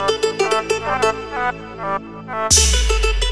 Thank you.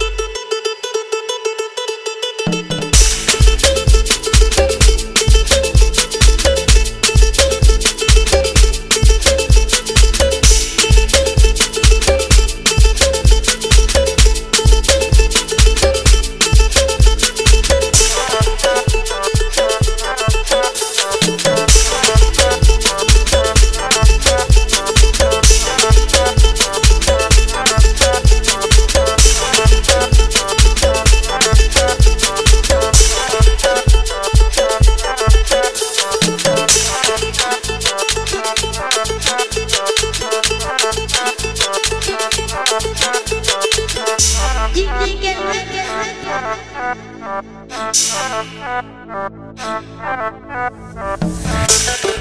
Thank you.